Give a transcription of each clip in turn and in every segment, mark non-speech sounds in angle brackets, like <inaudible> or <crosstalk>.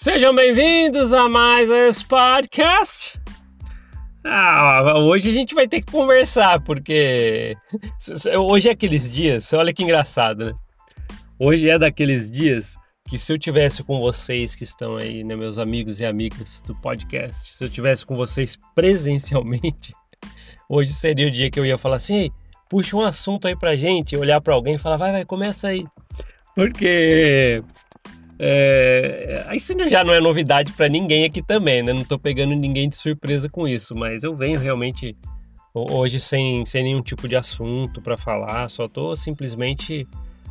Sejam bem-vindos a mais esse podcast. Ah, hoje a gente vai ter que conversar, porque hoje é aqueles dias, olha que engraçado, né? Hoje é daqueles dias que se eu tivesse com vocês que estão aí, né, meus amigos e amigas do podcast, se eu tivesse com vocês presencialmente, <laughs> hoje seria o dia que eu ia falar assim, puxa um assunto aí pra gente, olhar para alguém e falar, vai, vai, começa aí. Porque é, isso já não é novidade para ninguém aqui também, né? Não tô pegando ninguém de surpresa com isso, mas eu venho realmente hoje sem, sem nenhum tipo de assunto para falar, só tô simplesmente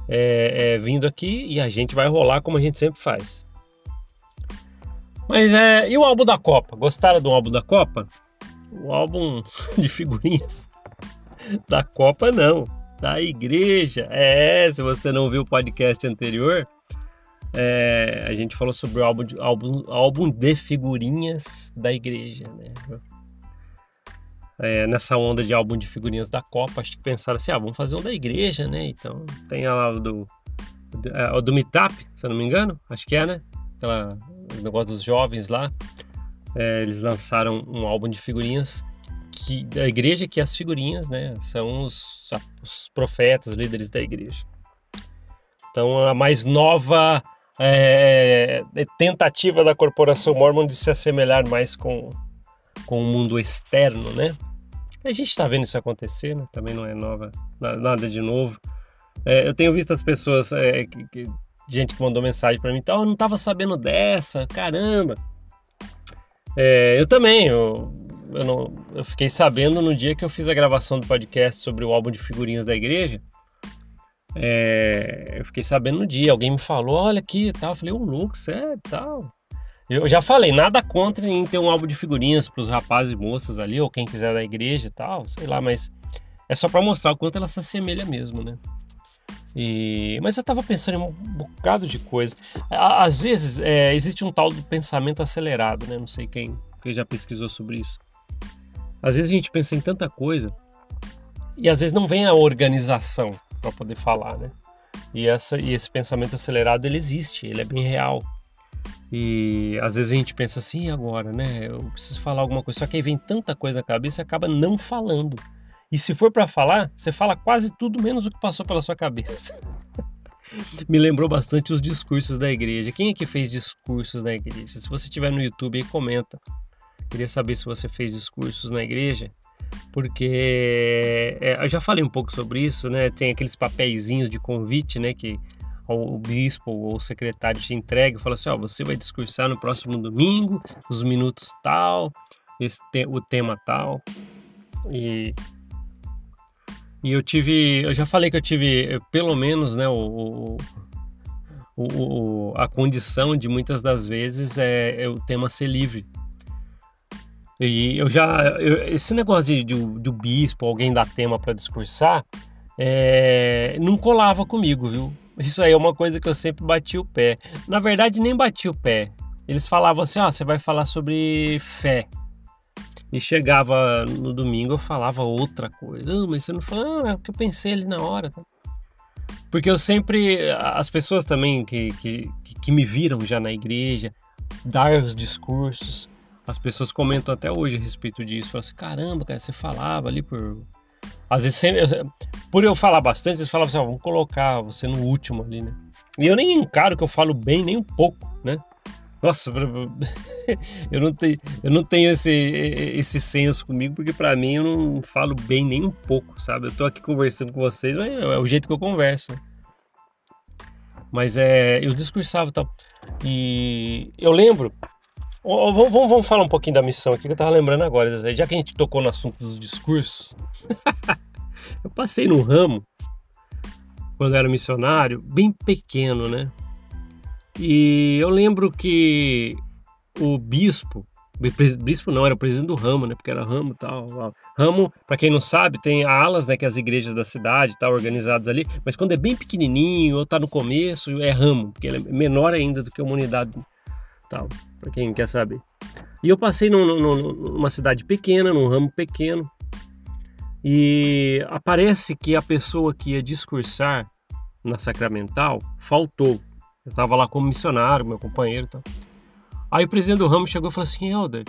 é, é, vindo aqui e a gente vai rolar como a gente sempre faz. Mas é. E o álbum da Copa? Gostaram do álbum da Copa? O álbum <laughs> de figurinhas da Copa, não. Da igreja. É, se você não viu o podcast anterior, é, a gente falou sobre o álbum de, álbum, álbum de figurinhas da igreja, né? É, nessa onda de álbum de figurinhas da Copa, acho que pensaram assim, ah, vamos fazer um da igreja, né? Então tem lá o do, é, o do Meetup, se eu não me engano, acho que é, né? Aquela, o negócio dos jovens lá. É, eles lançaram um álbum de figurinhas que, da igreja, que as figurinhas, né? São os, os profetas, líderes da igreja. Então a mais nova é, é, tentativa da corporação Mormon de se assemelhar mais com, com o mundo externo, né? A gente está vendo isso acontecer, né? Também não é nova, nada de novo. É, eu tenho visto as pessoas, é, que, que, gente que mandou mensagem para mim, tal, eu não estava sabendo dessa, caramba. É, eu também, eu, eu, não, eu fiquei sabendo no dia que eu fiz a gravação do podcast sobre o álbum de figurinhas da igreja. É, eu fiquei sabendo no dia, alguém me falou, olha aqui e tal. Eu falei, o Lux, é tal. Eu já falei, nada contra em ter um álbum de figurinhas para os rapazes e moças ali, ou quem quiser da igreja e tal, sei lá, mas é só para mostrar o quanto ela se assemelha mesmo, né? E, mas eu estava pensando em um bocado de coisa. Às vezes é, existe um tal do pensamento acelerado, né? Não sei quem, quem já pesquisou sobre isso. Às vezes a gente pensa em tanta coisa e às vezes não vem a organização para poder falar, né? E, essa, e esse pensamento acelerado ele existe, ele é bem real. E às vezes a gente pensa assim, agora, né? Eu preciso falar alguma coisa, só que aí vem tanta coisa na cabeça e acaba não falando. E se for para falar, você fala quase tudo menos o que passou pela sua cabeça. <laughs> Me lembrou bastante os discursos da igreja. Quem é que fez discursos na igreja? Se você estiver no YouTube aí, comenta. Queria saber se você fez discursos na igreja porque é, eu já falei um pouco sobre isso, né? Tem aqueles papeizinhos de convite, né? Que o bispo ou o secretário te entrega e fala assim: ó, você vai discursar no próximo domingo, os minutos tal, esse te, o tema tal. E, e eu tive, eu já falei que eu tive pelo menos, né? o, o, o, a condição de muitas das vezes é, é, o tema ser livre. E eu já. Eu, esse negócio de, de, bispo, alguém dar tema para discursar, é, não colava comigo, viu? Isso aí é uma coisa que eu sempre bati o pé. Na verdade, nem bati o pé. Eles falavam assim: ó, oh, você vai falar sobre fé. E chegava no domingo eu falava outra coisa. Ah, mas você não falou, ah, é o que eu pensei ali na hora. Porque eu sempre. As pessoas também que, que, que me viram já na igreja, dar os discursos as pessoas comentam até hoje a respeito disso. Falam assim, caramba, cara, você falava ali por. Às vezes, sempre, por eu falar bastante, eles falavam assim, vamos colocar você no último ali, né? E eu nem encaro que eu falo bem nem um pouco, né? Nossa, <laughs> eu não tenho, eu não tenho esse, esse senso comigo, porque para mim eu não falo bem nem um pouco, sabe? Eu tô aqui conversando com vocês, mas é o jeito que eu converso, né? Mas é, eu discursava e tal. E eu lembro Vamos, vamos, falar um pouquinho da missão aqui que eu tava lembrando agora. Já que a gente tocou no assunto dos discursos, <laughs> eu passei no ramo quando era missionário, bem pequeno, né? E eu lembro que o bispo, bispo não, era o presidente do ramo, né? Porque era ramo e tal. Ramo, para quem não sabe, tem alas, né? Que é as igrejas da cidade tá organizadas ali. Mas quando é bem pequenininho ou tá no começo, é ramo, porque ele é menor ainda do que uma unidade tal, para quem quer saber. E eu passei num, num, numa cidade pequena, num ramo pequeno, e aparece que a pessoa que ia discursar na Sacramental faltou. Eu estava lá como missionário, meu companheiro. Tal. Aí o presidente do ramo chegou e falou assim: Helder,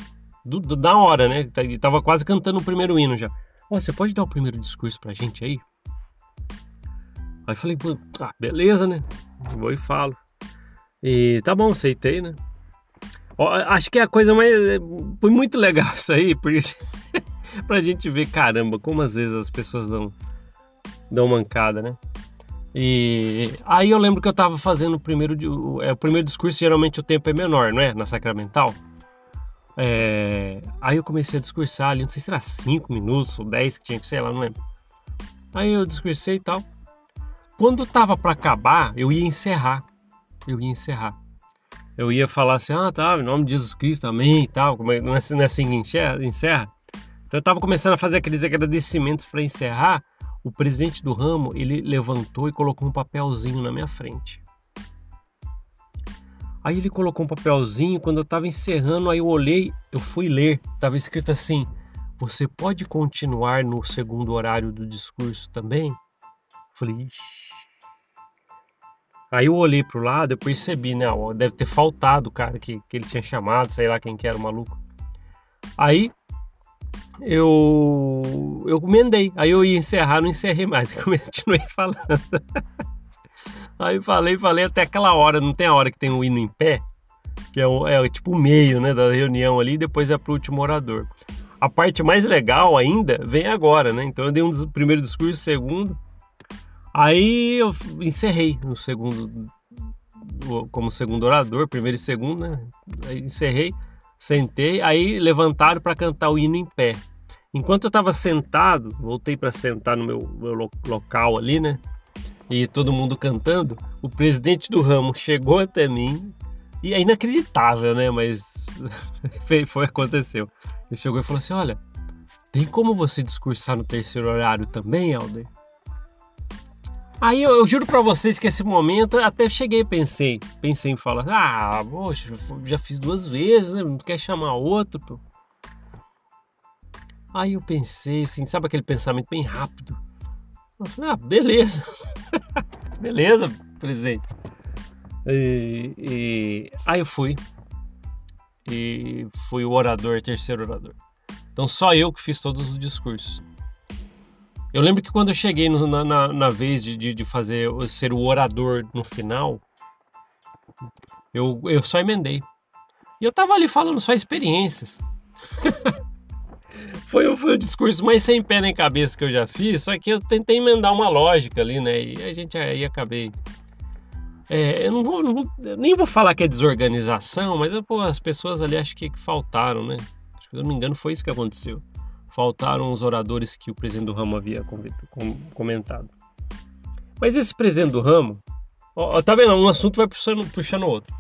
da hora, né? Ele tava quase cantando o primeiro hino já. Ó, você pode dar o primeiro discurso pra gente aí? Aí falei, ah, beleza, né? Vou e falo. E tá bom, aceitei, né? Acho que é a coisa mais. Foi muito legal isso aí, porque. <laughs> pra gente ver, caramba, como às vezes as pessoas dão, dão mancada, né? E aí eu lembro que eu tava fazendo o primeiro, é, o primeiro discurso, geralmente o tempo é menor, não é? Na Sacramental. É, aí eu comecei a discursar ali, não sei se era 5 minutos ou 10 que tinha que, sei lá, não lembro. Aí eu discursei e tal. Quando tava para acabar, eu ia encerrar. Eu ia encerrar. Eu ia falar assim, ah, tá, em nome de Jesus Cristo, amém e tal. Como é, não, é, é assim que encerra? Então eu tava começando a fazer aqueles agradecimentos para encerrar. O presidente do ramo, ele levantou e colocou um papelzinho na minha frente. Aí ele colocou um papelzinho, quando eu tava encerrando, aí eu olhei, eu fui ler, tava escrito assim: "Você pode continuar no segundo horário do discurso também?" Falei, Ixi. Aí eu olhei pro lado, eu percebi, né? Ó, deve ter faltado o cara que, que ele tinha chamado, sei lá quem que era o maluco. Aí eu eu emendei. Aí eu ia encerrar, não encerrei mais, <laughs> continuei falando. Aí falei, falei até aquela hora, não tem a hora que tem o hino em pé, que é, o, é tipo o meio, né, da reunião ali, depois é pro último orador. A parte mais legal ainda vem agora, né? Então eu dei um dos primeiro discurso, segundo, Aí eu encerrei no segundo, como segundo orador, primeiro e segundo, né? Aí encerrei, sentei, aí levantaram para cantar o hino em pé. Enquanto eu estava sentado, voltei para sentar no meu, meu local ali, né? E todo mundo cantando, o presidente do ramo chegou até mim e é inacreditável, né? Mas <laughs> foi, aconteceu. Ele chegou e falou assim: Olha, tem como você discursar no terceiro horário também, Alder? Aí eu, eu juro para vocês que esse momento até cheguei pensei, pensei em falar, ah, poxa, já fiz duas vezes, né? Não quer chamar outro? Pô. Aí eu pensei assim, sabe aquele pensamento bem rápido? Eu falei, ah, beleza. <laughs> beleza, presidente. E, e, aí eu fui. E fui o orador, terceiro orador. Então só eu que fiz todos os discursos. Eu lembro que quando eu cheguei no, na, na, na, vez de, de, de, fazer ser o orador no final, eu, eu só emendei. E eu tava ali falando só experiências. <laughs> foi, foi o discurso mais sem pé nem cabeça que eu já fiz, só que eu tentei emendar uma lógica ali, né? E a gente aí acabei. É, eu não vou, não vou, nem vou falar que é desorganização, mas eu, pô, as pessoas ali acho que, que faltaram, né? Se eu não me engano, foi isso que aconteceu faltaram os oradores que o presidente do ramo havia comentado. Mas esse presidente do ramo, ó, tá vendo? Um assunto vai puxando, puxando outro.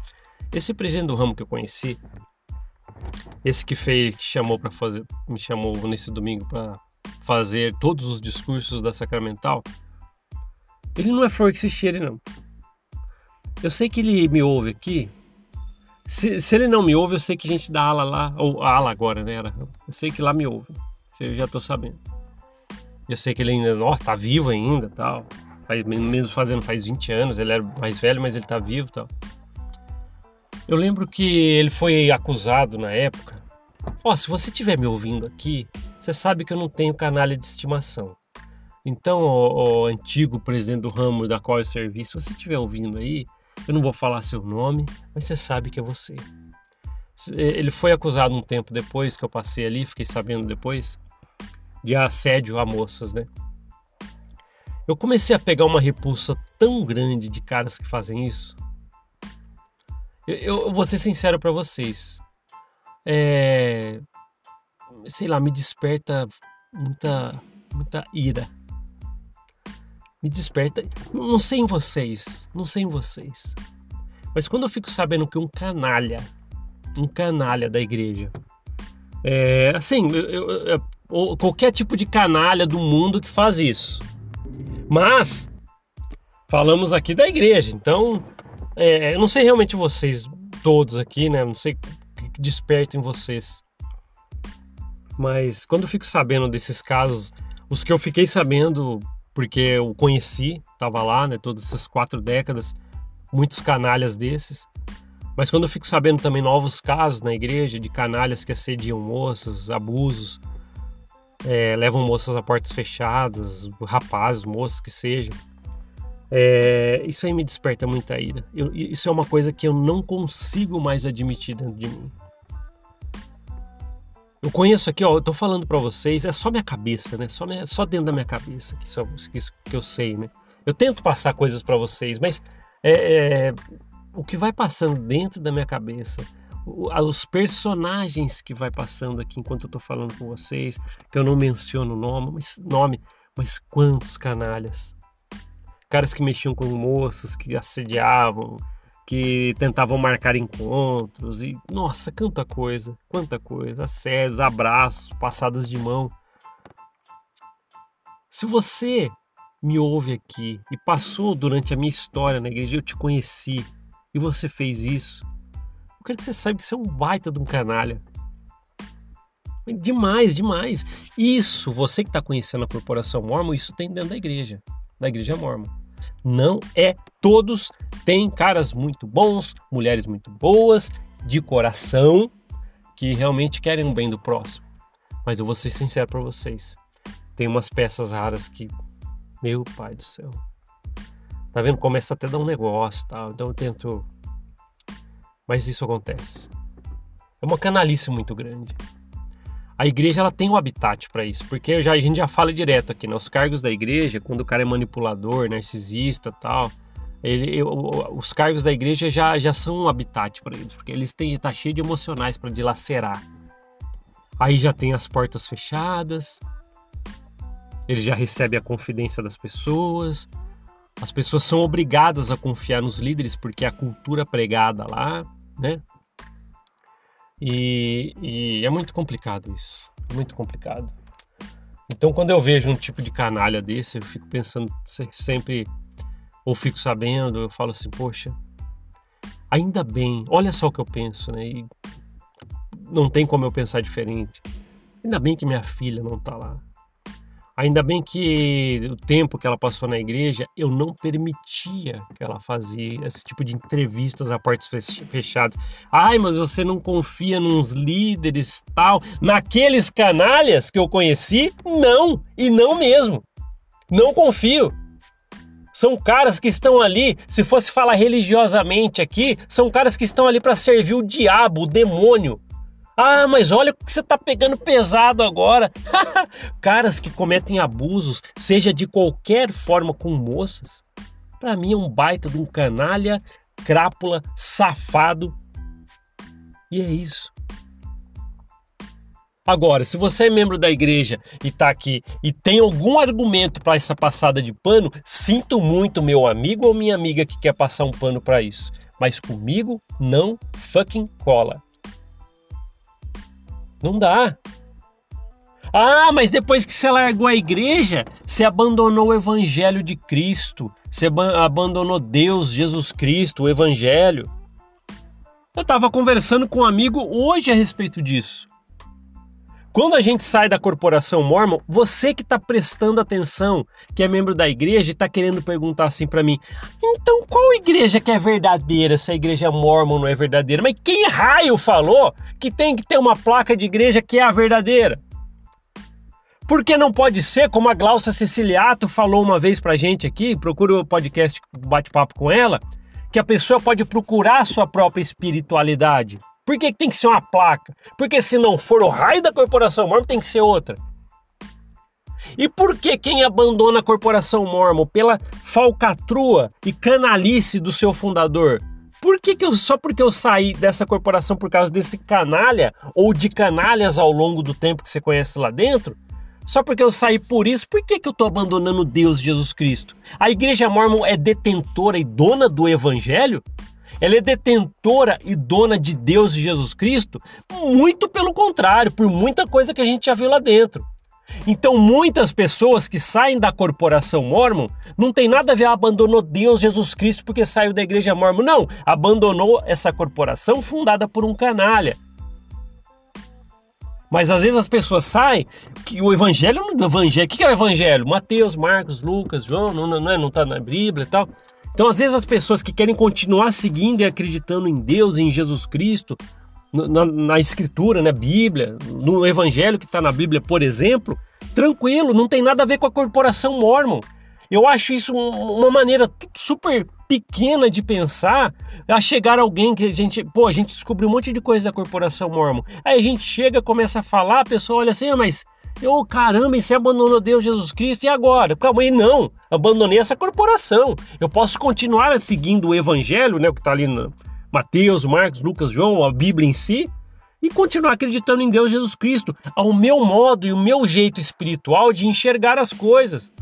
Esse presidente do ramo que eu conheci, esse que fez, que chamou para fazer, me chamou nesse domingo para fazer todos os discursos da Sacramental, ele não é flor que se cheire, não. Eu sei que ele me ouve aqui. Se, se ele não me ouve, eu sei que a gente dá ala lá, ou ala agora, né? Eu sei que lá me ouve. Eu já tô sabendo. Eu sei que ele ainda, nossa, tá vivo ainda, tal. Faz, mesmo fazendo faz 20 anos, ele era mais velho, mas ele tá vivo, tal. Eu lembro que ele foi acusado na época. Ó, oh, se você estiver me ouvindo aqui, você sabe que eu não tenho canalha de estimação. Então, o, o antigo presidente do ramo da qual eu servi, se você estiver ouvindo aí, eu não vou falar seu nome, mas você sabe que é você. Ele foi acusado um tempo depois que eu passei ali, fiquei sabendo depois de assédio a moças, né? Eu comecei a pegar uma repulsa tão grande de caras que fazem isso. Eu, eu vou ser sincero para vocês. É, sei lá, me desperta muita, muita ira. Me desperta. Não sei em vocês, não sei em vocês. Mas quando eu fico sabendo que um canalha, um canalha da igreja, é, assim, eu, eu, ou qualquer tipo de canalha do mundo que faz isso. Mas falamos aqui da igreja, então é, eu não sei realmente vocês todos aqui, né? Não sei o que desperta em vocês. Mas quando eu fico sabendo desses casos, os que eu fiquei sabendo porque eu conheci, estava lá, né? Todas essas quatro décadas, muitos canalhas desses. Mas quando eu fico sabendo também novos casos na igreja de canalhas que assediam moças, abusos, é, levam moças a portas fechadas, rapazes, moças que sejam, é, isso aí me desperta muita ira. Eu, isso é uma coisa que eu não consigo mais admitir dentro de mim. Eu conheço aqui, ó, eu tô falando para vocês, é só minha cabeça, né? Só, minha, só dentro da minha cabeça que isso, isso que eu sei, né? Eu tento passar coisas para vocês, mas é, é, o que vai passando dentro da minha cabeça, os personagens que vai passando aqui enquanto eu tô falando com vocês, que eu não menciono o nome, mas, nome, mas quantos canalhas. Caras que mexiam com moças, que assediavam, que tentavam marcar encontros e nossa, quanta coisa, quanta coisa, assédios, abraços, passadas de mão. Se você me ouve aqui e passou durante a minha história na igreja, eu te conheci e você fez isso, quero que você saiba que você é um baita de um canalha. Demais, demais. Isso, você que está conhecendo a corporação mormon, isso tem dentro da igreja, da igreja mormon. Não é todos. Tem caras muito bons, mulheres muito boas, de coração, que realmente querem o bem do próximo. Mas eu vou ser sincero para vocês. Tem umas peças raras que. Meu pai do céu. Tá vendo? Começa até a dar um negócio tal. Então eu tento. Mas isso acontece. É uma canalice muito grande a igreja ela tem um habitat para isso, porque já, a gente já fala direto aqui, né? Os cargos da igreja, quando o cara é manipulador, narcisista tal, ele, os cargos da igreja já, já são um habitat para eles, porque eles têm tá cheio de emocionais para dilacerar. Aí já tem as portas fechadas, ele já recebe a confidência das pessoas, as pessoas são obrigadas a confiar nos líderes porque é a cultura pregada lá, né? E, e é muito complicado isso. Muito complicado. Então, quando eu vejo um tipo de canalha desse, eu fico pensando sempre, ou fico sabendo, eu falo assim, poxa, ainda bem, olha só o que eu penso, né? E não tem como eu pensar diferente. Ainda bem que minha filha não tá lá. Ainda bem que o tempo que ela passou na igreja, eu não permitia que ela fazia esse tipo de entrevistas a portas fechadas. Ai, mas você não confia nos líderes tal? Naqueles canalhas que eu conheci? Não, e não mesmo. Não confio. São caras que estão ali, se fosse falar religiosamente aqui, são caras que estão ali para servir o diabo, o demônio. Ah, mas olha o que você está pegando pesado agora. <laughs> Caras que cometem abusos, seja de qualquer forma com moças, para mim é um baita de um canalha, crápula, safado. E é isso. Agora, se você é membro da igreja e está aqui e tem algum argumento para essa passada de pano, sinto muito, meu amigo ou minha amiga que quer passar um pano para isso. Mas comigo não fucking cola. Não dá. Ah, mas depois que você largou a igreja, você abandonou o evangelho de Cristo, você abandonou Deus, Jesus Cristo, o evangelho. Eu estava conversando com um amigo hoje a respeito disso. Quando a gente sai da corporação mormon, você que está prestando atenção, que é membro da igreja e está querendo perguntar assim para mim, então qual igreja que é verdadeira? Se a igreja mormon não é verdadeira? Mas quem raio falou que tem que ter uma placa de igreja que é a verdadeira? Porque não pode ser, como a Glaucia Siciliato falou uma vez pra gente aqui, procura o podcast Bate-Papo com ela, que a pessoa pode procurar sua própria espiritualidade. Por que tem que ser uma placa? Porque se não for o raio da corporação Mormon, tem que ser outra. E por que quem abandona a corporação Mormon pela falcatrua e canalice do seu fundador? Por que, que eu, só porque eu saí dessa corporação por causa desse canalha ou de canalhas ao longo do tempo que você conhece lá dentro? Só porque eu saí por isso, por que, que eu estou abandonando Deus Jesus Cristo? A igreja mormon é detentora e dona do evangelho? Ela é detentora e dona de Deus e Jesus Cristo? Muito pelo contrário, por muita coisa que a gente já viu lá dentro. Então, muitas pessoas que saem da corporação mormon não tem nada a ver, ah, abandonou Deus, Jesus Cristo porque saiu da igreja mormon. Não, abandonou essa corporação fundada por um canalha. Mas às vezes as pessoas saem que o evangelho não é evangelho. O que é o evangelho? Mateus, Marcos, Lucas, João, não, não, não, é, não tá na Bíblia e tal. Então, às vezes, as pessoas que querem continuar seguindo e acreditando em Deus, em Jesus Cristo, na, na Escritura, na Bíblia, no Evangelho que está na Bíblia, por exemplo, tranquilo, não tem nada a ver com a corporação Mormon. Eu acho isso uma maneira super pequena de pensar a chegar alguém que a gente, pô, a gente descobriu um monte de coisa da corporação Mormon. Aí a gente chega, começa a falar, a pessoa olha assim, ah, mas eu, caramba, e você abandonou Deus, Jesus Cristo, e agora? Calma aí, não, abandonei essa corporação. Eu posso continuar seguindo o evangelho, né, o que está ali no Mateus, Marcos, Lucas, João, a Bíblia em si, e continuar acreditando em Deus, Jesus Cristo, ao meu modo e o meu jeito espiritual de enxergar as coisas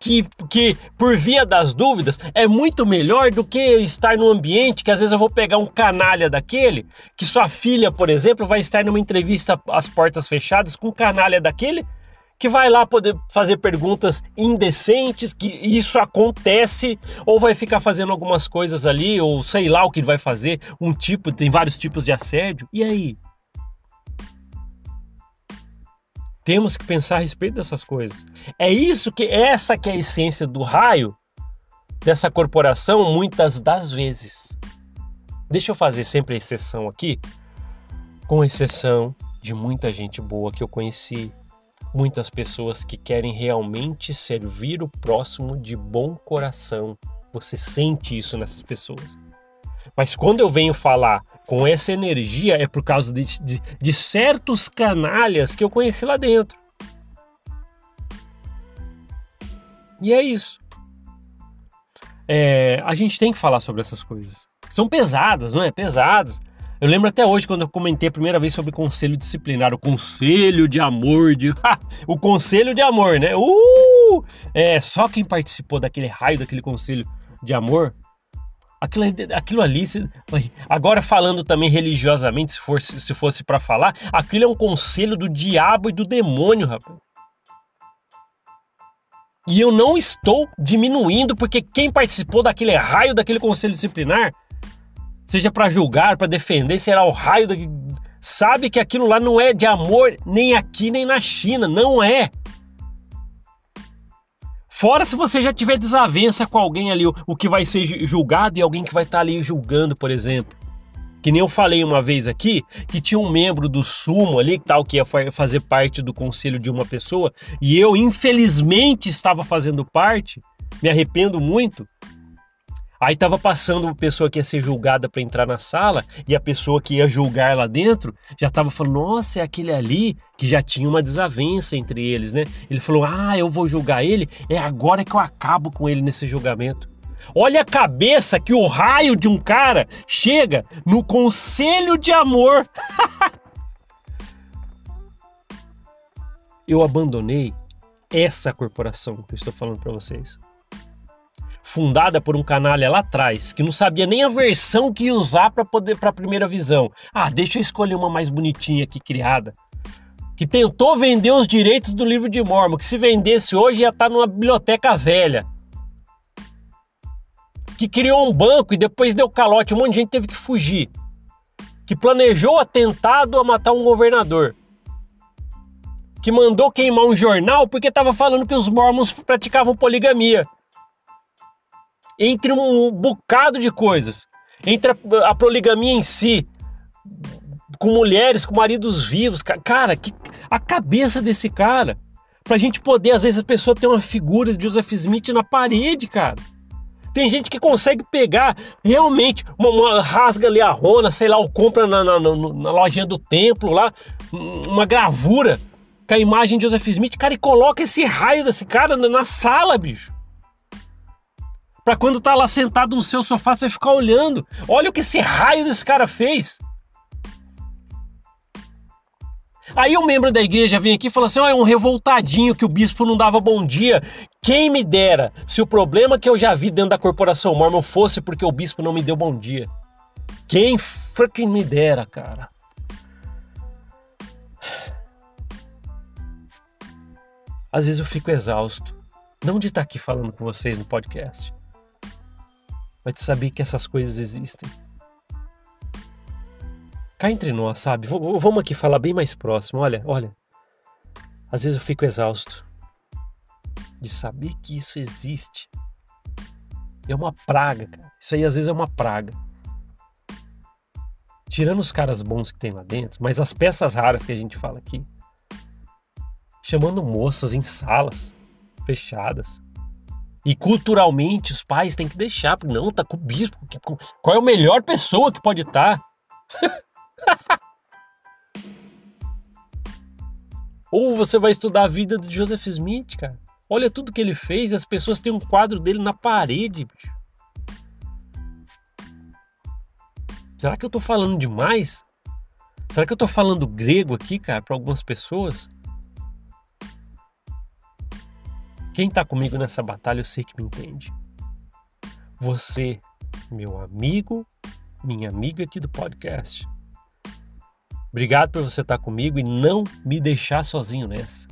que, que por via das dúvidas é muito melhor do que estar num ambiente que às vezes eu vou pegar um canalha daquele, que sua filha, por exemplo, vai estar numa entrevista às portas fechadas com um canalha daquele que vai lá poder fazer perguntas indecentes, que isso acontece, ou vai ficar fazendo algumas coisas ali, ou sei lá o que ele vai fazer, um tipo, tem vários tipos de assédio. E aí? Temos que pensar a respeito dessas coisas. É isso que essa que é a essência do raio dessa corporação muitas das vezes. Deixa eu fazer sempre exceção aqui, com exceção de muita gente boa que eu conheci, muitas pessoas que querem realmente servir o próximo de bom coração. Você sente isso nessas pessoas. Mas quando eu venho falar com essa energia é por causa de, de, de certos canalhas que eu conheci lá dentro. E é isso. É, a gente tem que falar sobre essas coisas. São pesadas, não é? Pesadas. Eu lembro até hoje quando eu comentei a primeira vez sobre conselho disciplinar, o conselho de amor, de <laughs> o conselho de amor, né? Uh! É, só quem participou daquele raio daquele conselho de amor Aquilo, aquilo ali, agora falando também religiosamente, se fosse, se fosse para falar, aquilo é um conselho do diabo e do demônio, rapaz. E eu não estou diminuindo, porque quem participou daquele raio daquele conselho disciplinar, seja para julgar, para defender, será o raio da... sabe que aquilo lá não é de amor nem aqui nem na China, não é. Fora se você já tiver desavença com alguém ali, o, que vai ser julgado e alguém que vai estar tá ali julgando, por exemplo. Que nem eu falei uma vez aqui, que tinha um membro do sumo ali, tal, que ia fazer parte do conselho de uma pessoa, e eu, infelizmente, estava fazendo parte, me arrependo muito, Aí tava passando uma pessoa que ia ser julgada para entrar na sala e a pessoa que ia julgar lá dentro já tava falando: "Nossa, é aquele ali que já tinha uma desavença entre eles, né?". Ele falou: "Ah, eu vou julgar ele, é agora que eu acabo com ele nesse julgamento". Olha a cabeça que o raio de um cara chega no conselho de amor. <laughs> eu abandonei essa corporação que eu estou falando para vocês fundada por um canalha lá atrás, que não sabia nem a versão que usar para poder para a primeira visão. Ah, deixa eu escolher uma mais bonitinha aqui criada. Que tentou vender os direitos do livro de Mormon, que se vendesse hoje ia estar tá numa biblioteca velha. Que criou um banco e depois deu calote, um monte de gente teve que fugir. Que planejou atentado a matar um governador que mandou queimar um jornal porque estava falando que os mormons praticavam poligamia entre um bocado de coisas. Entre a, a poligamia em si, com mulheres, com maridos vivos. Cara, que, a cabeça desse cara. Pra gente poder, às vezes, a pessoa ter uma figura de Joseph Smith na parede, cara. Tem gente que consegue pegar realmente uma, uma rasga ali a rona, sei lá, ou compra na, na, na, na lojinha do templo lá, uma gravura com a imagem de Joseph Smith, cara, e coloca esse raio desse cara na, na sala, bicho para quando tá lá sentado no seu sofá você ficar olhando. Olha o que esse raio desse cara fez. Aí um membro da igreja vem aqui e fala assim: oh, é um revoltadinho que o bispo não dava bom dia. Quem me dera se o problema que eu já vi dentro da corporação Mormon fosse porque o bispo não me deu bom dia. Quem fucking me dera, cara. Às vezes eu fico exausto, não de estar aqui falando com vocês no podcast, vai te saber que essas coisas existem. Cá entre nós, sabe? V vamos aqui falar bem mais próximo. Olha, olha. Às vezes eu fico exausto. de saber que isso existe. É uma praga, cara. Isso aí às vezes é uma praga. Tirando os caras bons que tem lá dentro, mas as peças raras que a gente fala aqui, chamando moças em salas fechadas. E culturalmente os pais têm que deixar, porque não, tá com o bispo. Qual é a melhor pessoa que pode estar? Tá? <laughs> Ou você vai estudar a vida de Joseph Smith, cara. Olha tudo que ele fez, as pessoas têm um quadro dele na parede. Bicho. Será que eu tô falando demais? Será que eu tô falando grego aqui, cara, para algumas pessoas? Quem tá comigo nessa batalha, eu sei que me entende. Você, meu amigo, minha amiga aqui do podcast. Obrigado por você estar comigo e não me deixar sozinho nessa.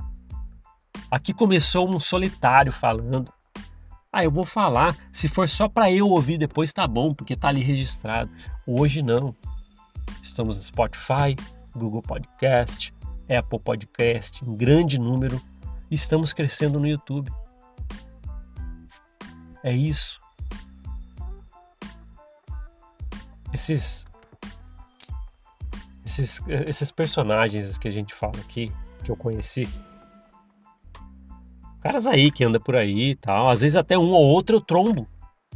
Aqui começou um solitário falando. Ah, eu vou falar. Se for só para eu ouvir depois, tá bom, porque tá ali registrado. Hoje não. Estamos no Spotify, Google Podcast, Apple Podcast, em grande número. Estamos crescendo no YouTube. É isso. Esses esses, esses personagens que a gente fala aqui, que eu conheci, caras aí que anda por aí e tal, às vezes até um ou outro eu trombo.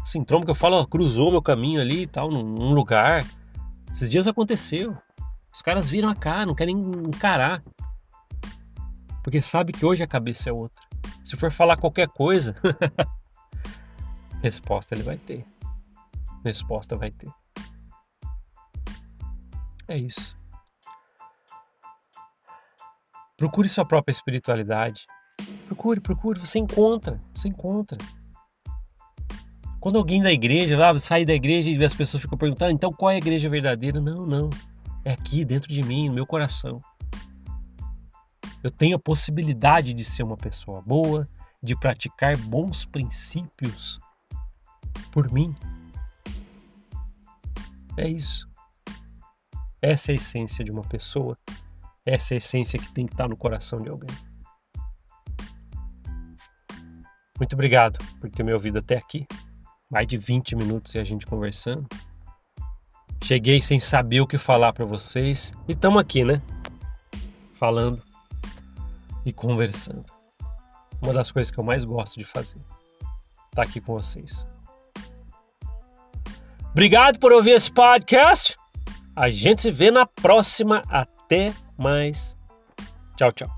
Assim, trombo que eu falo, ó, cruzou meu caminho ali e tal, num, num lugar. Esses dias aconteceu. Os caras viram a cara, não querem encarar. Porque sabe que hoje a cabeça é outra. Se for falar qualquer coisa, <laughs> resposta ele vai ter. Resposta vai ter. É isso. Procure sua própria espiritualidade. Procure, procure, você encontra, você encontra. Quando alguém da igreja, ah, sai da igreja e as pessoas ficam perguntando, então qual é a igreja verdadeira? Não, não. É aqui dentro de mim, no meu coração. Eu tenho a possibilidade de ser uma pessoa boa, de praticar bons princípios por mim. É isso. Essa é a essência de uma pessoa. Essa é a essência que tem que estar no coração de alguém. Muito obrigado por ter me ouvido até aqui. Mais de 20 minutos e a gente conversando. Cheguei sem saber o que falar para vocês e estamos aqui, né? Falando e conversando. Uma das coisas que eu mais gosto de fazer. Tá aqui com vocês. Obrigado por ouvir esse podcast. A gente se vê na próxima. Até mais. Tchau, tchau.